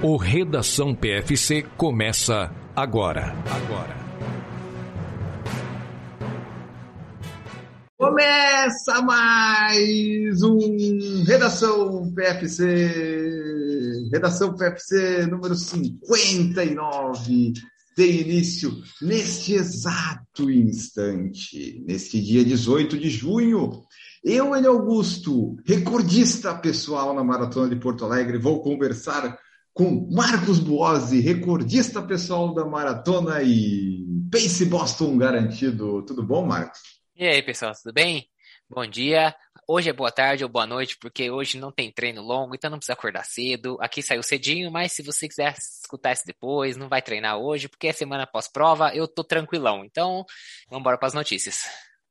O Redação PFC começa agora. Agora. Começa mais um Redação PFC. Redação PFC número 59 tem início neste exato instante, neste dia 18 de junho. Eu, Ele Augusto, recordista pessoal na Maratona de Porto Alegre, vou conversar com Marcos Buozzi, recordista pessoal da maratona e Pace Boston garantido. Tudo bom, Marcos? E aí, pessoal, tudo bem? Bom dia. Hoje é boa tarde ou boa noite, porque hoje não tem treino longo, então não precisa acordar cedo. Aqui saiu cedinho, mas se você quiser escutar isso depois, não vai treinar hoje, porque é semana pós-prova, eu tô tranquilão. Então, vamos embora para as notícias.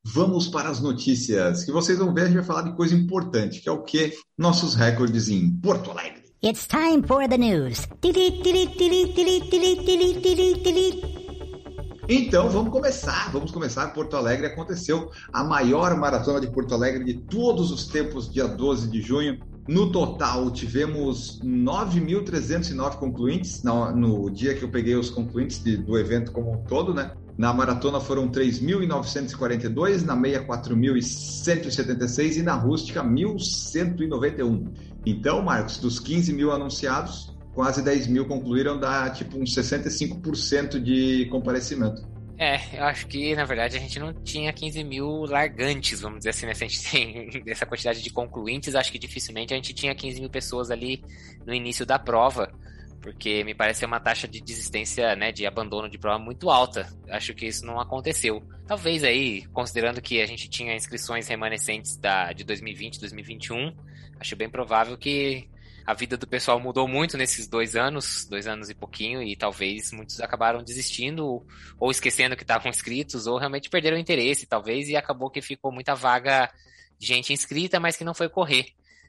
Vamos para as notícias, que vocês vão ver, a gente vai falar de coisa importante, que é o que? Nossos recordes em Porto Alegre. It's time for the news. Então vamos começar, vamos começar. Porto Alegre aconteceu a maior maratona de Porto Alegre de todos os tempos, dia 12 de junho. No total, tivemos 9.309 concluintes no, dia que eu peguei os concluintes de, do evento como um todo, né? Na maratona foram 3.942, na meia 4.176 e na rústica 1.191. Então, Marcos, dos 15 mil anunciados, quase 10 mil concluíram, dá tipo uns 65% de comparecimento. É, eu acho que, na verdade, a gente não tinha 15 mil largantes, vamos dizer assim, né? Se a gente tem essa quantidade de concluintes, acho que dificilmente a gente tinha 15 mil pessoas ali no início da prova, porque me parece uma taxa de desistência, né, de abandono de prova muito alta. Acho que isso não aconteceu. Talvez aí, considerando que a gente tinha inscrições remanescentes da, de 2020, 2021, acho bem provável que a vida do pessoal mudou muito nesses dois anos, dois anos e pouquinho, e talvez muitos acabaram desistindo ou esquecendo que estavam inscritos, ou realmente perderam o interesse, talvez, e acabou que ficou muita vaga de gente inscrita, mas que não foi correr.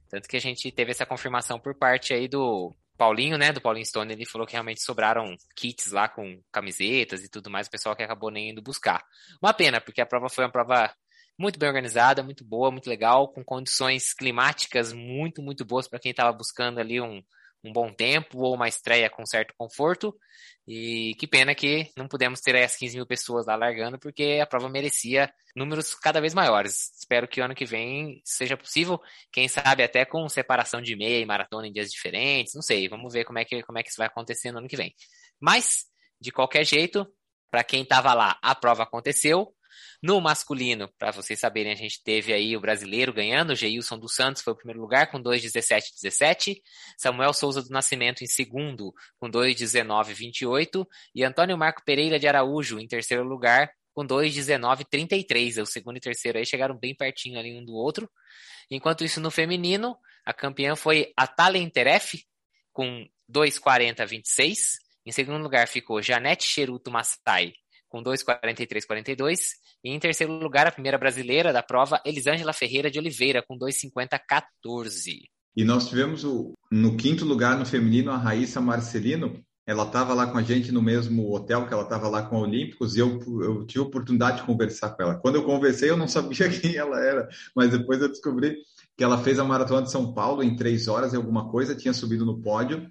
Tanto que a gente teve essa confirmação por parte aí do Paulinho, né, do Paulinho Stone, ele falou que realmente sobraram kits lá com camisetas e tudo mais, o pessoal que acabou nem indo buscar. Uma pena, porque a prova foi uma prova muito bem organizada, muito boa, muito legal, com condições climáticas muito, muito boas para quem estava buscando ali um, um bom tempo ou uma estreia com certo conforto. E que pena que não pudemos ter as 15 mil pessoas lá largando, porque a prova merecia números cada vez maiores. Espero que o ano que vem seja possível, quem sabe até com separação de meia e maratona em dias diferentes, não sei, vamos ver como é que, como é que isso vai acontecer no ano que vem. Mas, de qualquer jeito, para quem estava lá, a prova aconteceu, no masculino, para vocês saberem, a gente teve aí o brasileiro ganhando, o Geilson dos Santos foi o primeiro lugar com 2,17,17, Samuel Souza do Nascimento em segundo com 2,19,28 e Antônio Marco Pereira de Araújo em terceiro lugar com 2,19,33. O segundo e terceiro aí chegaram bem pertinho ali um do outro. Enquanto isso, no feminino, a campeã foi a Talenteref com 2,40,26. Em segundo lugar ficou Janete Cheruto Massai com 2,43,42. E em terceiro lugar, a primeira brasileira da prova, Elisângela Ferreira de Oliveira, com 2,50,14. E nós tivemos o, no quinto lugar no feminino a Raíssa Marcelino. Ela estava lá com a gente no mesmo hotel que ela estava lá com a Olímpicos e eu, eu tive a oportunidade de conversar com ela. Quando eu conversei, eu não sabia quem ela era, mas depois eu descobri que ela fez a maratona de São Paulo em três horas e alguma coisa, tinha subido no pódio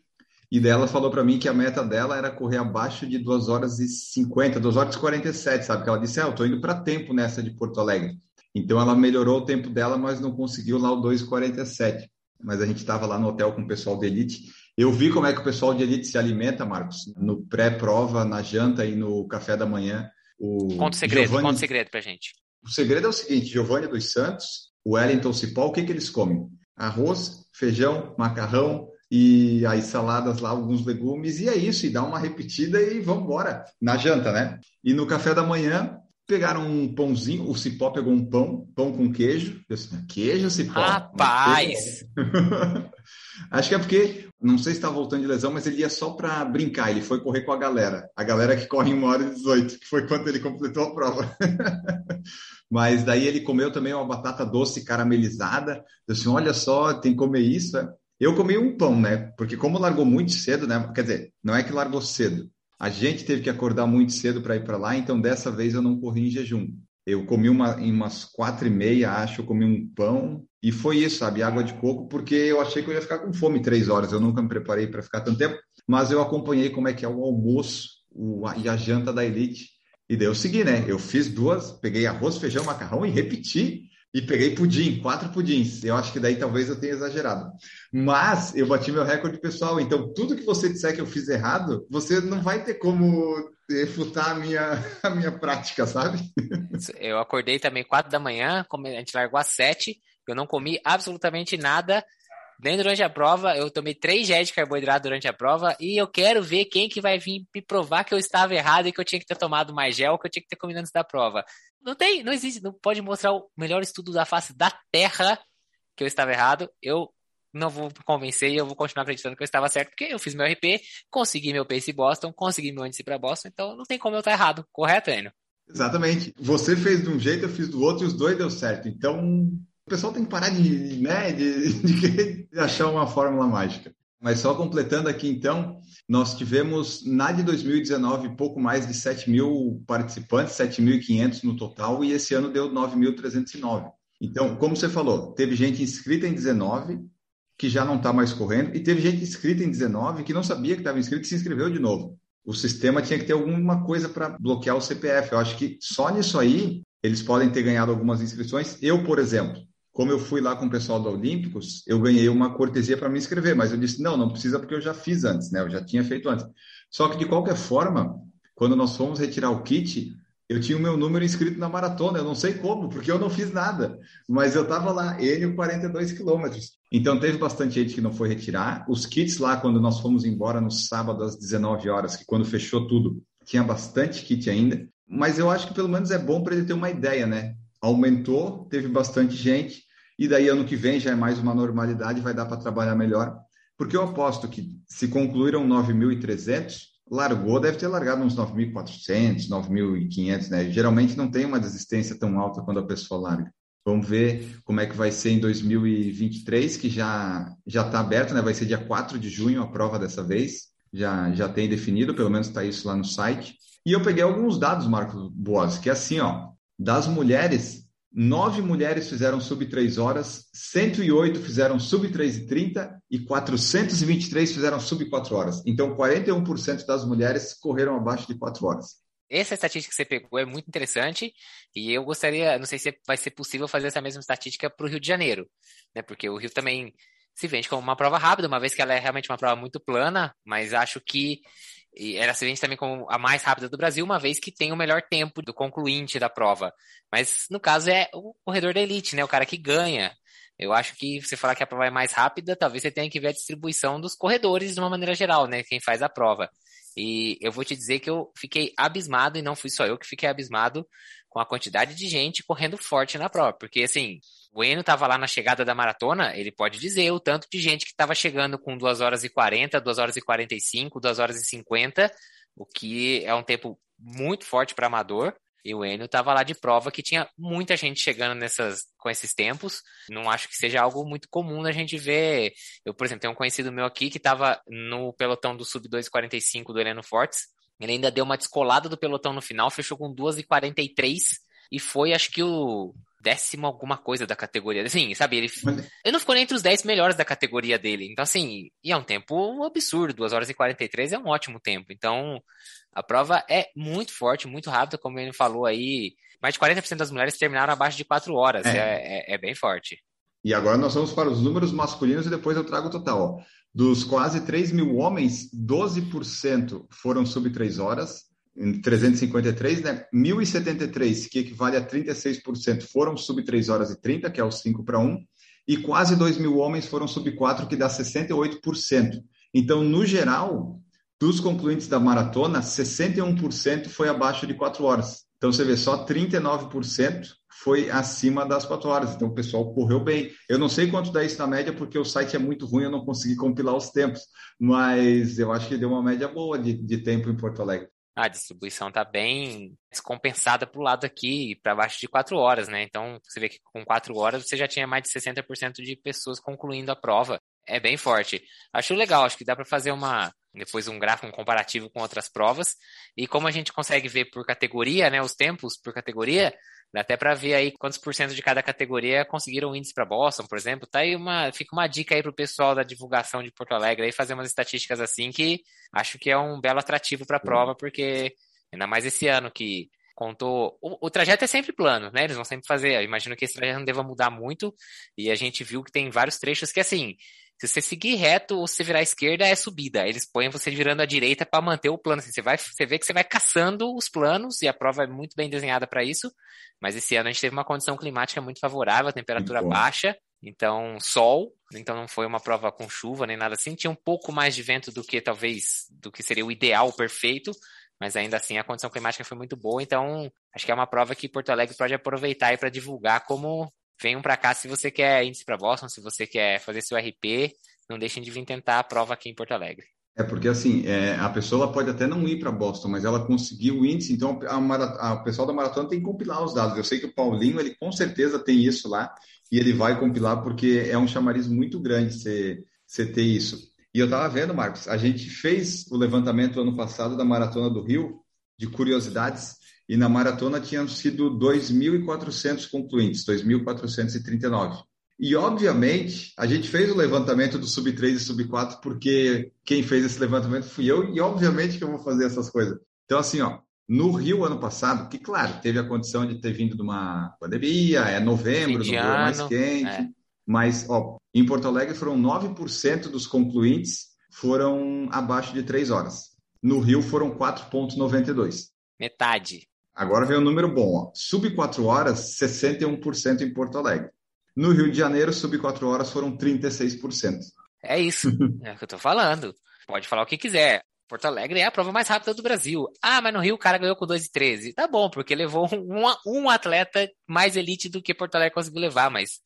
e dela falou para mim que a meta dela era correr abaixo de 2 horas e 50, 2 horas e 47, sabe? Que ela disse: "É, eu tô indo para tempo nessa de Porto Alegre". Então ela melhorou o tempo dela, mas não conseguiu lá o 2:47. Mas a gente estava lá no hotel com o pessoal de elite. Eu vi como é que o pessoal de elite se alimenta, Marcos, no pré-prova, na janta e no café da manhã. O conta o segredo, Giovani... conta o segredo pra gente. O segredo é o seguinte, Giovanni dos Santos, o Wellington Cipó, o que que eles comem? Arroz, feijão, macarrão, e aí saladas lá, alguns legumes, e é isso, e dá uma repetida e vamos embora, na janta, né? E no café da manhã, pegaram um pãozinho, o Cipó pegou um pão, pão com queijo, eu disse, queijo, Cipó? Rapaz! Acho que é porque, não sei se está voltando de lesão, mas ele ia só para brincar, ele foi correr com a galera, a galera que corre em 1 hora e 18, que foi quando ele completou a prova. mas daí ele comeu também uma batata doce caramelizada, eu disse, olha só, tem que comer isso, é? Eu comi um pão, né? Porque como largou muito cedo, né? Quer dizer, não é que largou cedo. A gente teve que acordar muito cedo para ir para lá, então dessa vez eu não corri em jejum. Eu comi uma, em umas quatro e meia, acho, eu comi um pão e foi isso, sabe? Água de coco, porque eu achei que eu ia ficar com fome três horas. Eu nunca me preparei para ficar tanto tempo, mas eu acompanhei como é que é o almoço o, e a janta da Elite. E daí eu segui, né? Eu fiz duas, peguei arroz, feijão, macarrão e repeti. E peguei pudim, quatro pudins. Eu acho que daí talvez eu tenha exagerado. Mas eu bati meu recorde pessoal. Então, tudo que você disser que eu fiz errado, você não vai ter como refutar a minha, a minha prática, sabe? Eu acordei também quatro da manhã, a gente largou às sete, eu não comi absolutamente nada. Nem durante a prova, eu tomei três géis de carboidrato durante a prova e eu quero ver quem que vai vir me provar que eu estava errado e que eu tinha que ter tomado mais gel, que eu tinha que ter comido antes da prova. Não tem, não existe, não pode mostrar o melhor estudo da face da Terra que eu estava errado. Eu não vou convencer e eu vou continuar acreditando que eu estava certo, porque eu fiz meu RP, consegui meu pace Boston, consegui meu índice para Boston, então não tem como eu estar errado. Correto, Enio? Exatamente. Você fez de um jeito, eu fiz do outro e os dois deu certo. Então, o pessoal tem que parar de, né, de, de, de achar uma fórmula mágica. Mas só completando aqui, então, nós tivemos na de 2019 pouco mais de 7 mil participantes, 7.500 no total, e esse ano deu 9.309. Então, como você falou, teve gente inscrita em 19, que já não está mais correndo, e teve gente inscrita em 19 que não sabia que estava inscrito e se inscreveu de novo. O sistema tinha que ter alguma coisa para bloquear o CPF. Eu acho que só nisso aí eles podem ter ganhado algumas inscrições. Eu, por exemplo, como eu fui lá com o pessoal da Olímpicos, eu ganhei uma cortesia para me inscrever, mas eu disse: não, não precisa porque eu já fiz antes, né? Eu já tinha feito antes. Só que, de qualquer forma, quando nós fomos retirar o kit, eu tinha o meu número inscrito na maratona, eu não sei como, porque eu não fiz nada, mas eu estava lá, ele 42 quilômetros. Então teve bastante gente que não foi retirar. Os kits lá, quando nós fomos embora no sábado às 19 horas, que quando fechou tudo, tinha bastante kit ainda. Mas eu acho que pelo menos é bom para ele ter uma ideia, né? Aumentou, teve bastante gente, e daí ano que vem já é mais uma normalidade, vai dar para trabalhar melhor. Porque eu aposto que se concluíram 9.300, largou, deve ter largado uns 9.400, 9.500, né? Geralmente não tem uma desistência tão alta quando a pessoa larga. Vamos ver como é que vai ser em 2023, que já já está aberto, né? Vai ser dia 4 de junho a prova dessa vez. Já, já tem definido, pelo menos está isso lá no site. E eu peguei alguns dados, Marcos Boas, que é assim, ó, das mulheres, Nove mulheres fizeram sub 3 horas, 108 fizeram sub 3 e 30 e 423 fizeram sub 4 horas. Então, 41% das mulheres correram abaixo de 4 horas. Essa estatística que você pegou é muito interessante e eu gostaria, não sei se vai ser possível fazer essa mesma estatística para o Rio de Janeiro, né? Porque o Rio também se vende como uma prova rápida, uma vez que ela é realmente uma prova muito plana, mas acho que e se vende também como a mais rápida do Brasil, uma vez que tem o melhor tempo do concluinte da prova. Mas no caso é o corredor da elite, né? O cara que ganha. Eu acho que você falar que a prova é mais rápida, talvez você tenha que ver a distribuição dos corredores de uma maneira geral, né? Quem faz a prova. E eu vou te dizer que eu fiquei abismado, e não fui só eu que fiquei abismado com a quantidade de gente correndo forte na prova. Porque, assim, o Eno estava lá na chegada da maratona, ele pode dizer o tanto de gente que estava chegando com 2 horas e 40, 2 horas e 45, 2 horas e 50, o que é um tempo muito forte para amador. E o Enio estava lá de prova que tinha muita gente chegando nessas, com esses tempos. Não acho que seja algo muito comum a gente ver. Eu, por exemplo, tenho um conhecido meu aqui que estava no pelotão do Sub 245 do Heleno Fortes. Ele ainda deu uma descolada do pelotão no final, fechou com 2,43 e foi, acho que, o décimo alguma coisa da categoria. Assim, sabe, ele, ele não ficou nem entre os 10 melhores da categoria dele. Então, assim, e é um tempo absurdo. 2 horas e 43 é um ótimo tempo. Então, a prova é muito forte, muito rápida, como ele falou aí. Mais de 40% das mulheres terminaram abaixo de 4 horas. É. É, é, é bem forte. E agora nós vamos para os números masculinos e depois eu trago o total. Ó. Dos quase 3 mil homens, 12% foram sub 3 horas, 353, né? 1.073, que equivale a 36%, foram sub 3 horas e 30, que é o 5 para 1, e quase 2 mil homens foram sub 4, que dá 68%. Então, no geral, dos concluintes da maratona, 61% foi abaixo de 4 horas. Então, você vê, só 39% foi acima das 4 horas. Então, o pessoal correu bem. Eu não sei quanto dá isso na média, porque o site é muito ruim, eu não consegui compilar os tempos, mas eu acho que deu uma média boa de, de tempo em Porto Alegre a distribuição está bem descompensada para o lado aqui, para baixo de 4 horas, né? Então, você vê que com 4 horas você já tinha mais de 60% de pessoas concluindo a prova. É bem forte. Acho legal, acho que dá para fazer uma depois um gráfico um comparativo com outras provas. E como a gente consegue ver por categoria, né, os tempos por categoria, dá até para ver aí quantos por cento de cada categoria conseguiram índice para Boston, por exemplo. Tá aí uma, fica uma dica aí pro pessoal da divulgação de Porto Alegre aí fazer umas estatísticas assim que acho que é um belo atrativo para a prova, porque ainda mais esse ano que contou. O, o, trajeto é sempre plano, né? Eles vão sempre fazer. Eu imagino que esse trajeto não deva mudar muito. E a gente viu que tem vários trechos que, assim, se você seguir reto ou se virar à esquerda, é subida. Eles põem você virando à direita para manter o plano. Assim, você, vai, você vê que você vai caçando os planos e a prova é muito bem desenhada para isso. Mas esse ano a gente teve uma condição climática muito favorável, temperatura baixa, então sol. Então não foi uma prova com chuva nem nada assim. Tinha um pouco mais de vento do que talvez do que seria o ideal perfeito mas ainda assim a condição climática foi muito boa, então acho que é uma prova que Porto Alegre pode aproveitar para divulgar como venham para cá se você quer índice para Boston, se você quer fazer seu RP, não deixem de vir tentar a prova aqui em Porto Alegre. É porque assim, é, a pessoa pode até não ir para Boston, mas ela conseguiu o índice, então a, a, pessoal da maratona tem que compilar os dados. Eu sei que o Paulinho, ele com certeza tem isso lá, e ele vai compilar porque é um chamariz muito grande você ter isso. E eu estava vendo, Marcos, a gente fez o levantamento ano passado da Maratona do Rio, de curiosidades, e na maratona tinham sido 2.400 concluintes, 2.439. E, obviamente, a gente fez o levantamento do Sub-3 e Sub-4 porque quem fez esse levantamento fui eu, e obviamente que eu vou fazer essas coisas. Então, assim, ó, no Rio, ano passado, que, claro, teve a condição de ter vindo de uma pandemia, é novembro, no mais quente, é. mas, ó, em Porto Alegre foram 9% dos concluintes foram abaixo de 3 horas. No Rio foram 4,92. Metade. Agora vem um número bom. Ó. Sub 4 horas, 61% em Porto Alegre. No Rio de Janeiro, sub 4 horas foram 36%. É isso. é o que eu tô falando. Pode falar o que quiser. Porto Alegre é a prova mais rápida do Brasil. Ah, mas no Rio o cara ganhou com 2,13. Tá bom, porque levou um, um atleta mais elite do que Porto Alegre conseguiu levar, mas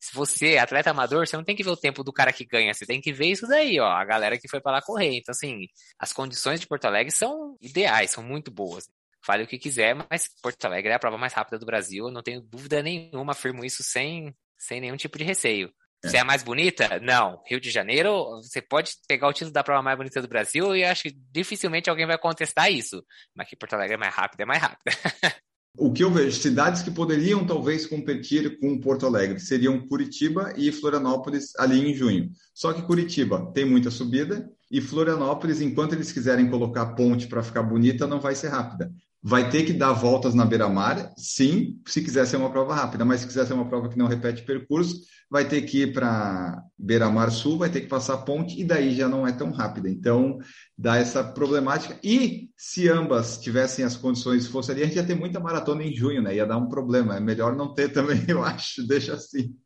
se você é atleta amador, você não tem que ver o tempo do cara que ganha, você tem que ver isso daí, ó, a galera que foi para lá correr. Então, assim, as condições de Porto Alegre são ideais, são muito boas. Fale o que quiser, mas Porto Alegre é a prova mais rápida do Brasil, não tenho dúvida nenhuma, afirmo isso sem, sem nenhum tipo de receio. É. Você é mais bonita? Não. Rio de Janeiro, você pode pegar o título da prova mais bonita do Brasil e acho que dificilmente alguém vai contestar isso. Mas que Porto Alegre é mais rápida, é mais rápida. O que eu vejo, cidades que poderiam talvez competir com Porto Alegre seriam Curitiba e Florianópolis ali em junho. Só que Curitiba tem muita subida e Florianópolis, enquanto eles quiserem colocar ponte para ficar bonita, não vai ser rápida. Vai ter que dar voltas na beira-mar, sim, se quiser ser uma prova rápida, mas se quiser ser uma prova que não repete percurso, vai ter que ir para beira-mar sul, vai ter que passar ponte e daí já não é tão rápida. Então, dá essa problemática. E se ambas tivessem as condições, fosse ali, a gente ia ter muita maratona em junho, né? Ia dar um problema. É melhor não ter também, eu acho. Deixa assim.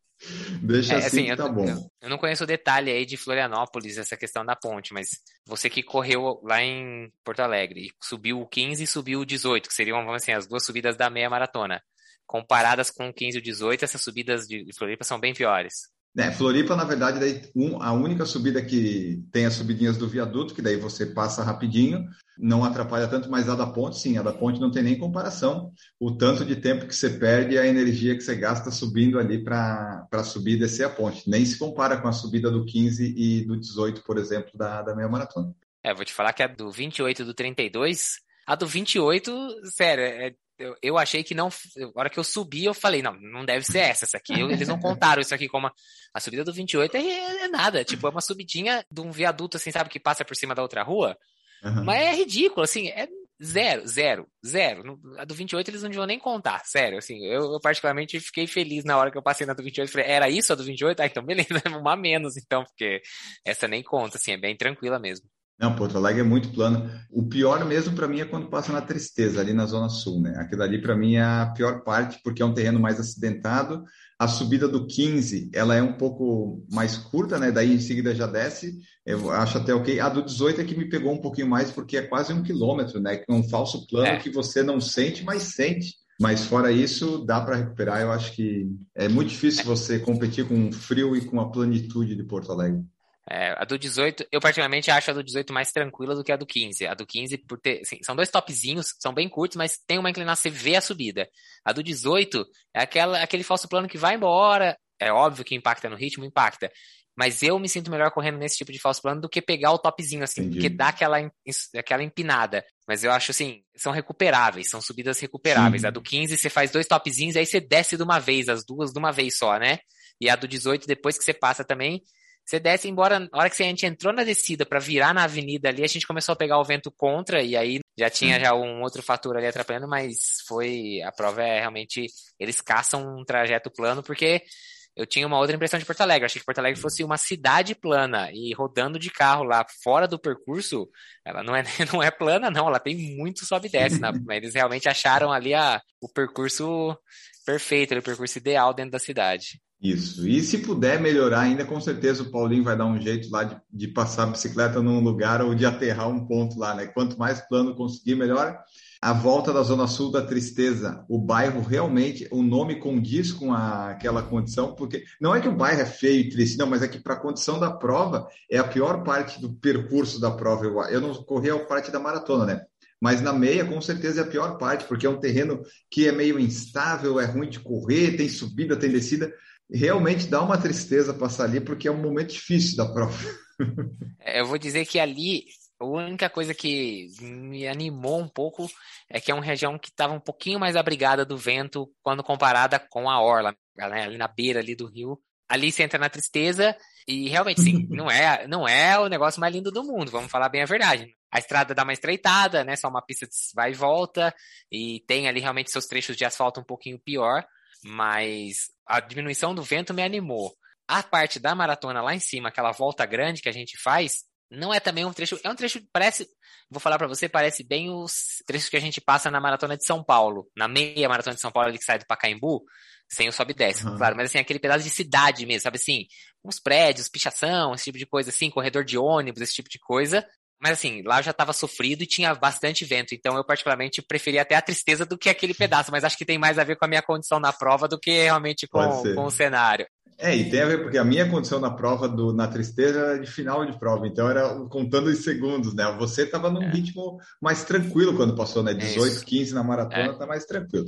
Deixa é, assim, assim tá eu, bom. Eu, eu, não conheço o detalhe aí de Florianópolis, essa questão da ponte, mas você que correu lá em Porto Alegre, subiu o 15 e subiu o 18, que seriam, vamos assim, as duas subidas da meia maratona. Comparadas com o 15 e o 18, essas subidas de Floripa são bem piores. É, Floripa, na verdade, daí, um, a única subida que tem as subidinhas do viaduto, que daí você passa rapidinho, não atrapalha tanto, mas a da ponte, sim, a da ponte não tem nem comparação. O tanto de tempo que você perde e a energia que você gasta subindo ali para subir e descer a ponte. Nem se compara com a subida do 15 e do 18, por exemplo, da, da meia maratona. É, vou te falar que a do 28 e do 32, a do 28, sério, é, eu, eu, achei que não. Na hora que eu subi, eu falei, não, não deve ser essa. Essa aqui, eu, eles não contaram isso aqui como. A, a subida do 28 é, é nada. Tipo, é uma subidinha de um viaduto, assim, sabe, que passa por cima da outra rua. Uhum. Mas é ridículo, assim, é zero, zero, zero. A do 28 eles não deviam nem contar, sério, assim. Eu, eu, particularmente fiquei feliz na hora que eu passei na do 28. Falei, era isso a do 28? Ah, então beleza, uma menos, então, porque essa nem conta, assim, é bem tranquila mesmo. Não, Porto Alegre é muito plano. O pior mesmo para mim é quando passa na Tristeza, ali na Zona Sul, né? Aquilo ali para mim é a pior parte, porque é um terreno mais acidentado. A subida do 15, ela é um pouco mais curta, né? Daí em seguida já desce. Eu acho até ok. A do 18 é que me pegou um pouquinho mais, porque é quase um quilômetro, né? É um falso plano é. que você não sente, mas sente. Mas fora isso, dá para recuperar. Eu acho que é muito difícil você competir com o frio e com a planitude de Porto Alegre. É, a do 18, eu particularmente acho a do 18 mais tranquila do que a do 15. A do 15, por ter. Assim, são dois topzinhos, são bem curtos, mas tem uma inclinação, você vê a subida. A do 18 é aquela, aquele falso plano que vai embora. É óbvio que impacta no ritmo, impacta. mas eu me sinto melhor correndo nesse tipo de falso plano do que pegar o topzinho, assim, Entendi. porque dá aquela, aquela empinada. Mas eu acho assim, são recuperáveis, são subidas recuperáveis. Sim. A do 15 você faz dois topzinhos, aí você desce de uma vez, as duas de uma vez só, né? E a do 18, depois que você passa também, você desce embora. Na hora que a gente entrou na descida para virar na avenida ali, a gente começou a pegar o vento contra, e aí já tinha já um outro fator ali atrapalhando, mas foi. A prova é realmente. Eles caçam um trajeto plano, porque eu tinha uma outra impressão de Porto Alegre. Eu achei que Porto Alegre fosse uma cidade plana e rodando de carro lá fora do percurso, ela não é, não é plana, não. Ela tem muito sobe e desce. né? Mas Eles realmente acharam ali a, o percurso perfeito, o percurso ideal dentro da cidade. Isso. E se puder melhorar ainda, com certeza o Paulinho vai dar um jeito lá de, de passar a bicicleta num lugar ou de aterrar um ponto lá, né? Quanto mais plano conseguir, melhor. A volta da Zona Sul da Tristeza, o bairro realmente, o nome condiz com a, aquela condição, porque não é que o bairro é feio e triste, não, mas é que para a condição da prova é a pior parte do percurso da prova. Eu, eu não corri a parte da maratona, né? Mas na meia, com certeza, é a pior parte, porque é um terreno que é meio instável, é ruim de correr, tem subida, tem descida. Realmente dá uma tristeza passar ali, porque é um momento difícil da prova. É, Eu vou dizer que ali, a única coisa que me animou um pouco é que é uma região que estava um pouquinho mais abrigada do vento quando comparada com a orla, né, ali na beira ali do rio. Ali você entra na tristeza e realmente sim, não é, não é o negócio mais lindo do mundo, vamos falar bem a verdade. A estrada dá uma estreitada, né, só uma pista de vai e volta e tem ali realmente seus trechos de asfalto um pouquinho pior, mas a diminuição do vento me animou. A parte da maratona lá em cima, aquela volta grande que a gente faz, não é também um trecho, é um trecho parece, vou falar para você, parece bem os trechos que a gente passa na maratona de São Paulo, na meia maratona de São Paulo ali que sai do Pacaembu, sem o sobe e desce, Uhum. claro, mas assim, aquele pedaço de cidade mesmo, sabe assim, uns prédios, pichação, esse tipo de coisa assim, corredor de ônibus, esse tipo de coisa. Mas assim, lá já estava sofrido e tinha bastante vento, então eu particularmente preferia até a tristeza do que aquele pedaço, mas acho que tem mais a ver com a minha condição na prova do que realmente Pode com, ser. com o cenário. É, e tem a ver, porque a minha condição na prova do, na tristeza era de final de prova, então era contando os segundos, né? Você estava num É. ritmo mais tranquilo quando passou, né? 18, Isso. 15 na maratona, É. tá mais tranquilo.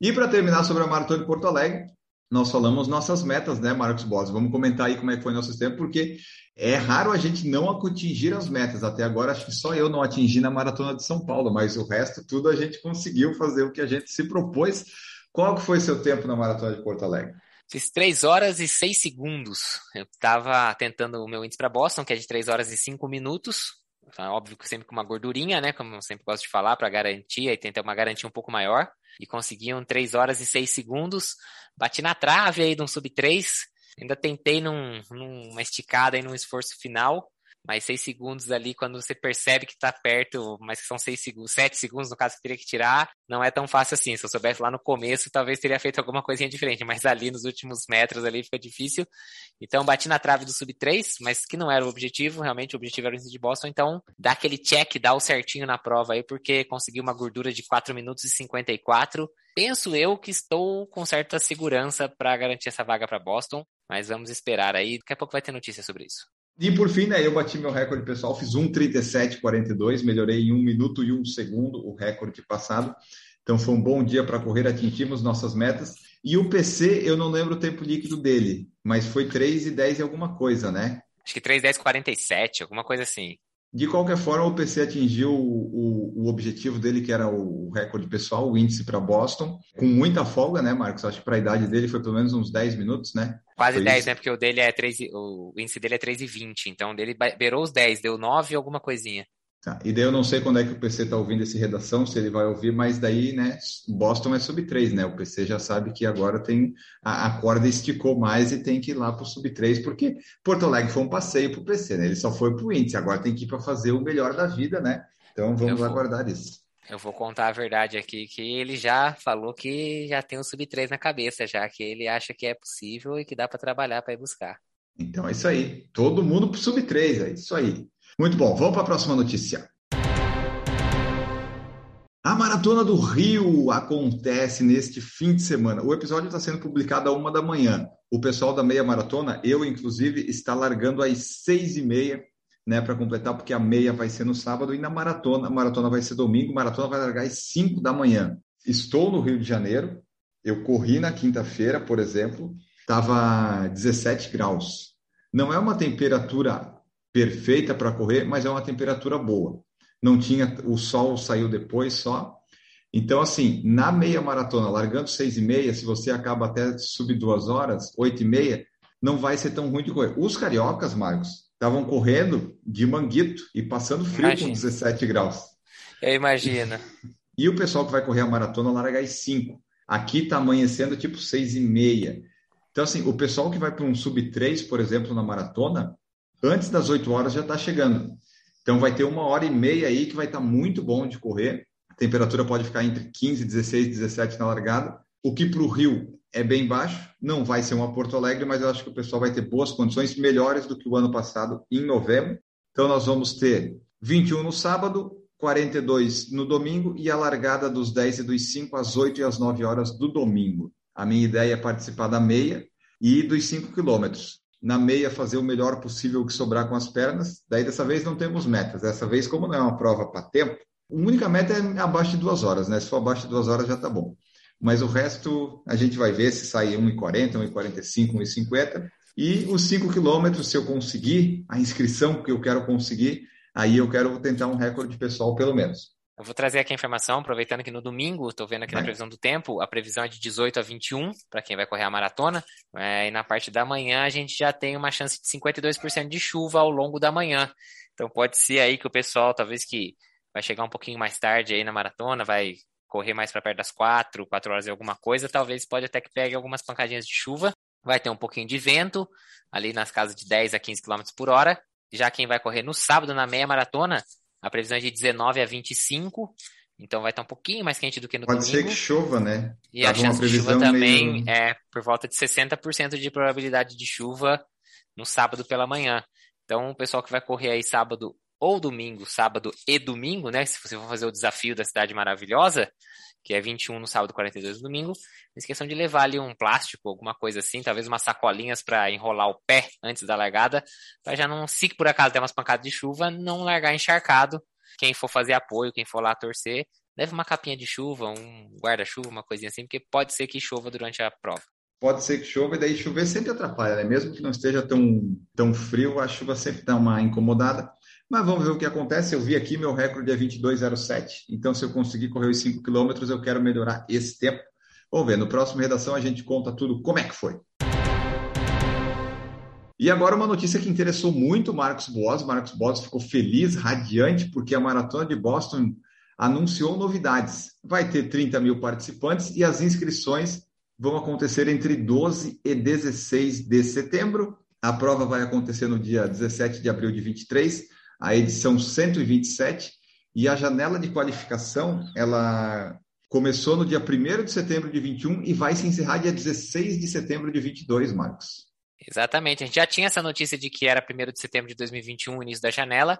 E para terminar sobre a maratona de Porto Alegre, nós falamos nossas metas, né, Marcos Boss? Vamos comentar aí como é que foi nosso tempo, porque é raro a gente não atingir as metas. Até agora, acho que só eu não atingi na maratona de São Paulo, mas o resto tudo a gente conseguiu fazer o que a gente se propôs. Qual que foi seu tempo na maratona de Porto Alegre? Fiz 3 horas e 6 segundos. Eu estava tentando o meu índice para Boston, que é de 3 horas e 5 minutos. Então, óbvio que sempre com uma gordurinha, né? Como eu sempre gosto de falar, para garantir, aí tenta uma garantia um pouco maior. E conseguiam 3 horas e 6 segundos. Bati na trave aí de um sub 3. Ainda tentei num, numa esticada aí num esforço final. Mas 6 segundos ali, quando você percebe que tá perto, mas que são 6 segundos, 7 segundos no caso que teria que tirar, não é tão fácil assim. Se eu soubesse lá no começo, talvez teria feito alguma coisinha diferente, mas ali nos últimos metros ali fica difícil. Então bati na trave do sub 3, mas que não era o objetivo, realmente o objetivo era o índice de Boston, então dá aquele check, dá o certinho na prova aí, porque consegui uma gordura de 4 minutos e 54. Penso eu que estou com certa segurança para garantir essa vaga para Boston, mas vamos esperar aí, daqui a pouco vai ter notícia sobre isso. E por fim, né, eu bati meu recorde pessoal, fiz 1,37,42, melhorei em um minuto e um segundo o recorde passado. Então foi um bom dia para correr, atingimos nossas metas. E o PC, eu não lembro o tempo líquido dele, mas foi 3 e 10 e alguma coisa, né? Acho que 3,10,47, alguma coisa assim. De qualquer forma, o PC atingiu o, o, o objetivo dele, que era o recorde pessoal, o índice para Boston, com muita folga, né, Marcos? Acho que para a idade dele foi pelo menos uns 10 minutos, né? Quase Foi 10, isso. né? Porque o dele é 3, e- o índice dele é 3,20. Então dele beirou os 10, deu 9 e alguma coisinha. Tá. E daí eu não sei quando é que o PC está ouvindo esse redação, se ele vai ouvir, mas daí, né, Boston é sub 3, né? O PC já sabe que agora tem a, a corda esticou mais e tem que ir lá para o sub 3, porque Porto Alegre foi um passeio para o PC, né? Ele só foi para o índice, agora tem que ir para fazer o melhor da vida, né? Então vamos vou. aguardar isso. Eu vou contar a verdade aqui, que ele já falou que já tem o sub 3 na cabeça, já que ele acha que é possível e que dá para trabalhar para ir buscar. Então é isso aí. Todo mundo para o sub 3, é isso aí. Muito bom, vamos para a próxima notícia. A Maratona do Rio acontece neste fim de semana. O episódio está sendo publicado à uma da manhã. O pessoal da meia maratona, eu inclusive, está largando às seis e meia, né, para completar, porque a meia vai ser no sábado e na maratona, a maratona vai ser domingo, a maratona vai largar às cinco da manhã. Estou no Rio de Janeiro. Eu corri na quinta-feira, por exemplo, estava 17 graus. Não é uma temperatura perfeita para correr, mas é uma temperatura boa. Não tinha, o sol saiu depois só. Então, assim, na meia maratona, largando seis e meia, se você acaba até sub duas horas, oito e meia, não vai ser tão ruim de correr. Os cariocas, Marcos, estavam correndo de manguito e passando frio Imagina. com 17 graus. Eu imagino. E o pessoal que vai correr a maratona larga às 5. Aqui está amanhecendo tipo 6 e meia. Então, assim, o pessoal que vai para um sub 3, por exemplo, na maratona, antes das 8 horas já está chegando. Então, vai ter uma hora e meia aí que vai estar tá muito bom de correr. A temperatura pode ficar entre 15, 16, 17 na largada. O que para o Rio é bem baixo, não vai ser uma Porto Alegre, mas eu acho que o pessoal vai ter boas condições, melhores do que o ano passado, em novembro. Então, nós vamos ter 21 no sábado, 42 no domingo e a largada dos 10 e dos 5 às 8 e às 9 horas do domingo. A minha ideia é participar da meia e dos 5 quilômetros. Na meia, fazer o melhor possível que sobrar com as pernas. Daí, dessa vez, não temos metas. Dessa vez, como não é uma prova para tempo, a única meta é abaixo de duas horas, né? Se for abaixo de duas horas, já está bom. Mas o resto, a gente vai ver se sai 1,40, 1,45, 1,50. E os 5 quilômetros, se eu conseguir a inscrição que eu quero conseguir, aí eu quero tentar um recorde pessoal, pelo menos. Eu vou trazer aqui a informação, aproveitando que no domingo, estou vendo aqui na previsão do tempo, a previsão é de 18 a 21 para quem vai correr a maratona. É, e na parte da manhã a gente já tem uma chance de 52% de chuva ao longo da manhã. Então pode ser aí que o pessoal, talvez que vai chegar um pouquinho mais tarde aí na maratona, vai correr mais para perto das 4, 4 horas e alguma coisa, talvez pode até que pegue algumas pancadinhas de chuva. Vai ter um pouquinho de vento, ali nas casas de 10 a 15 km por hora. Já quem vai correr no sábado na meia maratona, a previsão é de 19 a 25, então vai estar um pouquinho mais quente do que no Pode domingo. Pode ser que chova, né? E Tava a chance de chuva também meio... é por volta de 60% de probabilidade de chuva no sábado pela manhã. Então, o pessoal que vai correr aí sábado ou domingo, sábado e domingo, né? Se você for fazer o desafio da cidade maravilhosa, que é 21 no sábado, 42 no domingo, não esqueçam de levar ali um plástico, alguma coisa assim, talvez umas sacolinhas para enrolar o pé antes da largada, para já não, se por acaso der umas pancadas de chuva, não largar encharcado. Quem for fazer apoio, quem for lá torcer, leve uma capinha de chuva, um guarda-chuva, uma coisinha assim, porque pode ser que chova durante a prova pode ser que chova, e daí chover sempre atrapalha, né? Mesmo que não esteja tão, tão frio, a chuva sempre dá uma incomodada. Mas vamos ver o que acontece. Eu vi aqui, meu recorde é 22,07. Então, se eu conseguir correr os 5 quilômetros, eu quero melhorar esse tempo. Vamos ver, no próximo Redação a gente conta tudo como é que foi. E agora uma notícia que interessou muito o Marcos Boas. Marcos Boas ficou feliz, radiante, porque a Maratona de Boston anunciou novidades. Vai ter 30 mil participantes e as inscrições vão acontecer entre 12 e 16 de setembro. A prova vai acontecer no dia 17 de abril de 23 a edição 127, e a janela de qualificação, ela começou no dia 1 de setembro de 21 e vai se encerrar dia 16 de setembro de 22, Marcos. Exatamente, a gente já tinha essa notícia de que era 1 de setembro de 2021 o início da janela,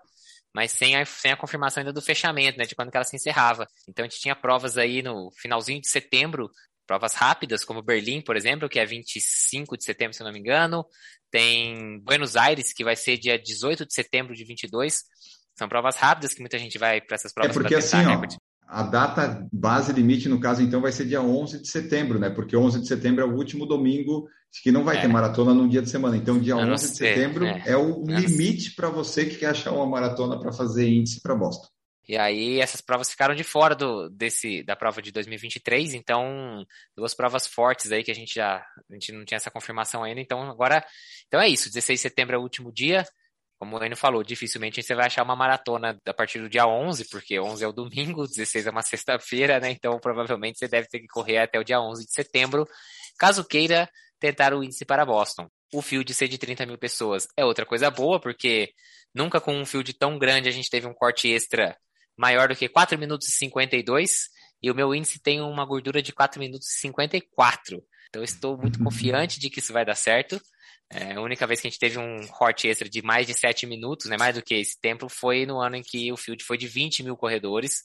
mas sem a, sem a confirmação ainda do fechamento, né, de quando ela se encerrava. Então a gente tinha provas aí no finalzinho de setembro, provas rápidas, como Berlim, por exemplo, que é 25 de setembro, se não me engano. Tem Buenos Aires, que vai ser dia 18 de setembro de 22. São provas rápidas que muita gente vai para essas provas. É porque assim, ó, a data base limite, no caso, então, vai ser dia 11 de setembro, né? Porque 11 de setembro é o último domingo que não vai é. ter maratona num dia de semana. Então, dia 11 de setembro é, é o limite para você que quer achar uma maratona para fazer índice para Boston. E aí essas provas ficaram de fora do, desse, da prova de 2023, então duas provas fortes aí que a gente já a gente não tinha essa confirmação ainda, então agora então é isso, 16 de setembro é o último dia, como o Enio falou, dificilmente você vai achar uma maratona a partir do dia 11, porque 11 é o domingo, 16 é uma sexta-feira, né? Então provavelmente você deve ter que correr até o dia 11 de setembro, caso queira tentar o índice para Boston. O field ser de 30 mil pessoas é outra coisa boa, porque nunca com um field tão grande a gente teve um corte extra maior do que 4 minutos e 52 e o meu índice tem uma gordura de 4 minutos e 54. Então estou muito uhum. confiante de que isso vai dar certo. É, a única vez que a gente teve um hot extra de mais de 7 minutos, né, mais do que esse tempo, foi no ano em que o field foi de 20 mil corredores.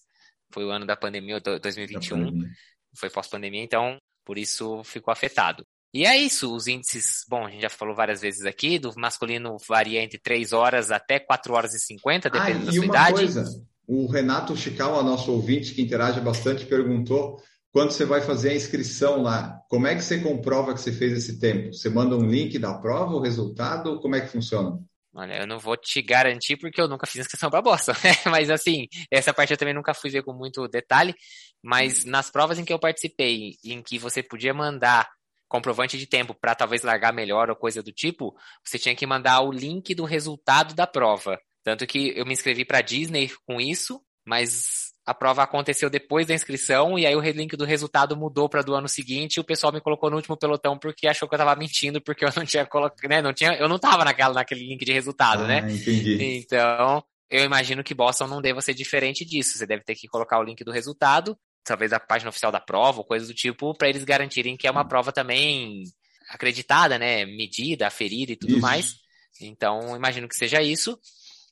Foi o ano da pandemia, 2021. Pandemia. Foi pós-pandemia, então por isso ficou afetado. E é isso, os índices, bom, a gente já falou várias vezes aqui, do masculino varia entre 3 horas até 4 horas e 50, dependendo ah, da sua idade. Coisa, o Renato Chical, nosso ouvinte que interage bastante, perguntou quando você vai fazer a inscrição lá, como é que você comprova que você fez esse tempo? Você manda um link da prova, o resultado, ou como é que funciona? Olha, eu não vou te garantir porque eu nunca fiz inscrição para Boston, né? mas assim, essa parte eu também nunca fui ver com muito detalhe, mas nas provas em que eu participei, em que você podia mandar comprovante de tempo para talvez largar melhor ou coisa do tipo, você tinha que mandar o link do resultado da prova. Tanto que eu me inscrevi para Disney com isso, mas a prova aconteceu depois da inscrição e aí o link do resultado mudou para do ano seguinte e o pessoal me colocou no último pelotão porque achou que eu tava mentindo porque eu não tinha colocado, né, não tinha, eu não tava naquela, naquele link de resultado, ah, né? Entendi. Então, eu imagino que Boston não deva ser diferente disso. Você deve ter que colocar o link do resultado, talvez da página oficial da prova ou coisa do tipo, para eles garantirem que é uma prova também acreditada, né, medida, aferida e tudo isso. mais. Então, imagino que seja isso.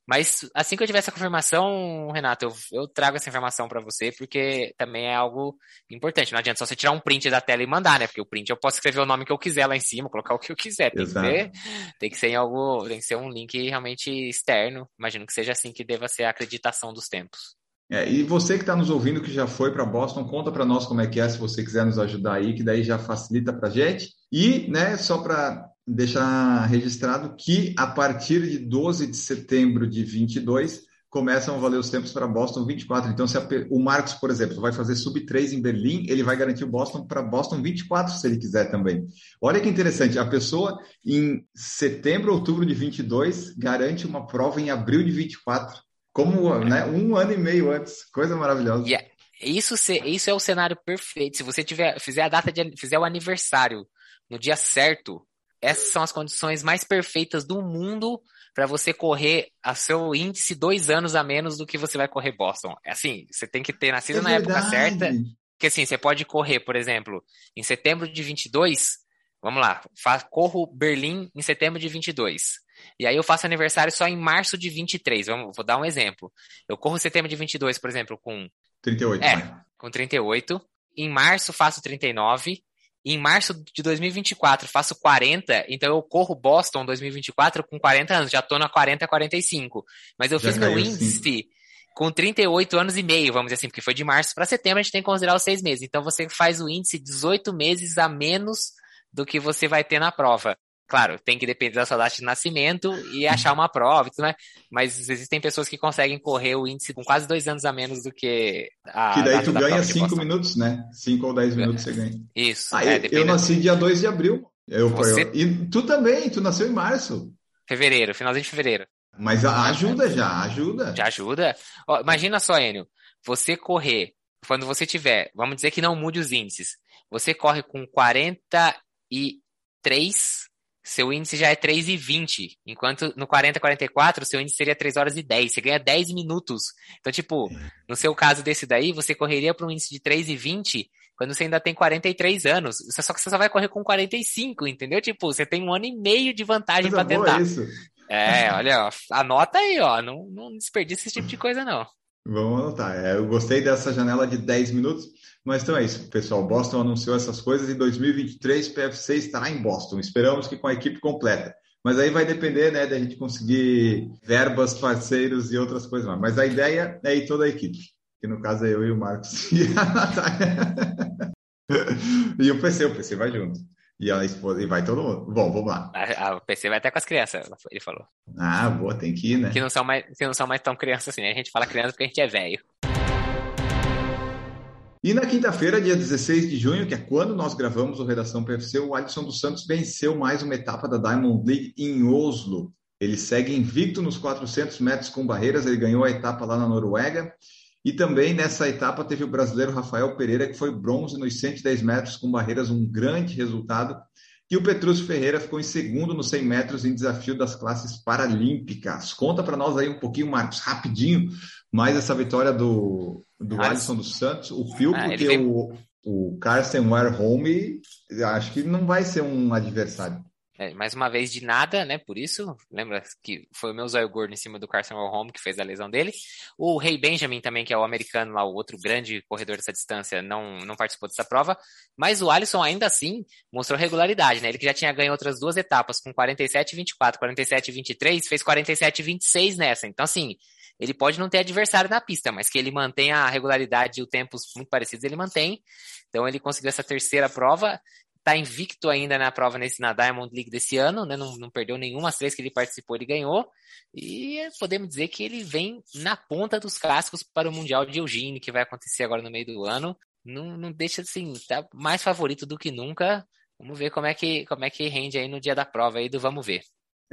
Mas assim que eu tiver essa confirmação, Renato, eu, eu trago essa informação para você, porque também é algo importante. Não adianta só você tirar um print da tela e mandar, né? Porque o print eu posso escrever o nome que eu quiser lá em cima, colocar o que eu quiser. Tem, que ser, tem que ser em algo, tem que ser um link realmente externo. Imagino que seja assim que deva ser a acreditação dos tempos. É, e você que está nos ouvindo, que já foi para Boston, conta para nós como é que é, se você quiser nos ajudar aí, que daí já facilita para gente. E, né, só para deixar registrado que a partir de 12 de setembro de 22 começam a valer os tempos para Boston 24. Então, se a, o Marcos, por exemplo, vai fazer sub 3 em Berlim, ele vai garantir o Boston para Boston 24, se ele quiser também. Olha que interessante, a pessoa em setembro, outubro de 22 garante uma prova em abril de 24. Como né, um ano e meio antes. Coisa maravilhosa. Yeah. Isso, isso é o cenário perfeito. Se você tiver, fizer a data de fizer o aniversário no dia certo, essas são as condições mais perfeitas do mundo para você correr a seu índice dois anos a menos do que você vai correr Boston. É assim, você tem que ter nascido é na época certa. Porque assim, você pode correr, por exemplo, em setembro de 22, vamos lá, corro Berlim em setembro de 22. E aí eu faço aniversário só em março de 23. Vamos, vou dar um exemplo. Eu corro setembro de 22, por exemplo, com 38. É, né? com 38. Em março faço 39 em março de 2024 faço 40, então eu corro Boston 2024 com 40 anos, já tô na 40 45. Mas eu já fiz meu índice sim. com 38 anos e meio, vamos dizer assim, porque foi de março para setembro, a gente tem que considerar os seis meses. Então você faz o índice 18 meses a menos do que você vai ter na prova. Claro, tem que depender da sua data de nascimento e achar uma prova, né? Mas existem pessoas que conseguem correr o índice com quase dois anos a menos do que a. Que daí tu ganha cinco minutos, né? Cinco ou dez minutos você ganha. Isso. Ah, é, eu, eu nasci dia 2 de abril. Eu, você... eu, e tu também, tu nasceu em março. Fevereiro, finalzinho de fevereiro. Mas ajuda já, ajuda. Já ajuda. Ó, imagina só, Enio, você correr, quando você tiver, vamos dizer que não mude os índices, você corre com 43 seu índice já é 3,20. Enquanto no 40, 44, seu índice seria 3 horas e 10. Você ganha 10 minutos. Então, tipo, no seu caso desse daí, você correria para um índice de 3,20 quando você ainda tem 43 anos. Só que você só vai correr com 45, entendeu? Tipo, você tem um ano e meio de vantagem para tentar. Isso. É, olha, ó, anota aí, ó. Não, não desperdiça esse tipo de coisa, não. Vamos anotar. É, eu gostei dessa janela de 10 minutos. Mas então é isso, pessoal. Boston anunciou essas coisas e 2023 PFC estará em Boston. Esperamos que com a equipe completa. Mas aí vai depender, né, da gente conseguir verbas, parceiros e outras coisas mais. Mas a ideia é ir toda a equipe, que no caso é eu e o Marcos e a Natália. e o PC, o PC vai junto. E a esposa, e vai todo mundo. Bom, vamos lá. A, PC vai até com as crianças, ele falou. Ah, boa, tem que ir, né? Que não são mais, que não são mais tão crianças assim, né? A gente fala criança porque a gente é velho. E na quinta-feira, dia 16 de junho, que é quando nós gravamos o Redação PFC, o Alisson dos Santos venceu mais uma etapa da Diamond League em Oslo. Ele segue invicto nos 400 metros com barreiras, ele ganhou a etapa lá na Noruega. E também nessa etapa teve o brasileiro Rafael Pereira, que foi bronze nos 110 metros com barreiras, um grande resultado. E o Petrúcio Ferreira ficou em segundo nos 100 metros em desafio das classes paralímpicas. Conta para nós aí um pouquinho, Marcos, rapidinho, mais essa vitória do, do Alisson dos Santos, o Phil, ah, porque vem... o, o Carson Warholm acho que não vai ser um adversário. É, mais uma vez de nada, né? Por isso, lembra que foi o meu zóio gordo em cima do Carson Warholm que fez a lesão dele. O Rei Benjamin também, que é o americano lá, o outro grande corredor dessa distância, não, não participou dessa prova. Mas o Alisson ainda assim mostrou regularidade, né? Ele que já tinha ganho outras duas etapas com 47 24, 47 23, fez 47 26 nessa. Então assim, ele pode não ter adversário na pista, mas que ele mantém a regularidade e o tempos muito parecidos, ele mantém. Então ele conseguiu essa terceira prova, está invicto ainda na prova nesse, na Diamond League desse ano, né? não, não perdeu nenhuma, as três que ele participou, ele ganhou. E podemos dizer que ele vem na ponta dos cascos para o Mundial de Eugene, que vai acontecer agora no meio do ano. Não, não deixa assim, tá mais favorito do que nunca. Vamos ver como é que como é que rende aí no dia da prova aí do vamos ver.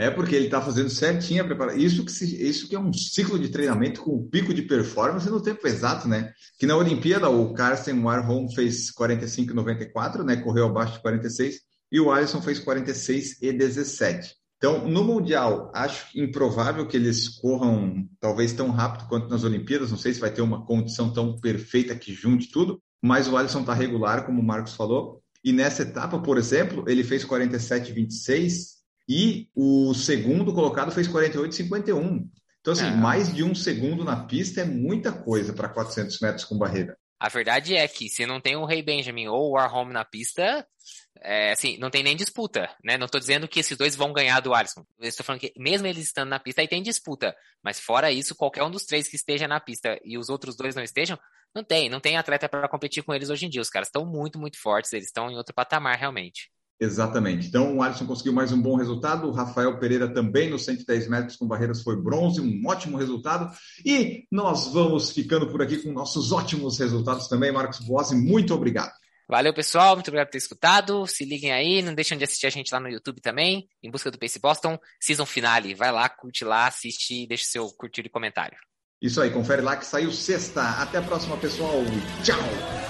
É porque ele está fazendo certinho a preparação. Isso que, se, isso que é um ciclo de treinamento com pico de performance no tempo exato, né? Que na Olimpíada o Carsten Warholm fez 45,94, né? Correu abaixo de 46, e o Alisson fez 46 e 17. Então, no Mundial, acho improvável que eles corram talvez tão rápido quanto nas Olimpíadas. Não sei se vai ter uma condição tão perfeita que junte tudo, mas o Alisson está regular, como o Marcos falou. E nessa etapa, por exemplo, ele fez 47,26 e o segundo colocado fez 48,51. Então, assim, é. mais de um segundo na pista é muita coisa para 400 metros com barreira. A verdade é que se não tem o Rei Benjamin ou o Warholm na pista, é, assim, não tem nem disputa, né? Não estou dizendo que esses dois vão ganhar do Alisson. Estou falando que mesmo eles estando na pista, aí tem disputa. Mas fora isso, qualquer um dos três que esteja na pista e os outros dois não estejam, não tem. Não tem atleta para competir com eles hoje em dia. Os caras estão muito, muito fortes. Eles estão em outro patamar, realmente. Exatamente. Então, o Alisson conseguiu mais um bom resultado. O Rafael Pereira também nos 110 metros com barreiras foi bronze, um ótimo resultado. E nós vamos ficando por aqui com nossos ótimos resultados também. Marcos Boazzi, muito obrigado. Valeu, pessoal. Muito obrigado por ter escutado. Se liguem aí. Não deixem de assistir a gente lá no YouTube também, em busca do Pace Boston. Season Finale. Vai lá, curte lá, assiste e deixe seu curtir e comentário. Isso aí, confere lá que saiu sexta. Até a próxima, pessoal. Tchau!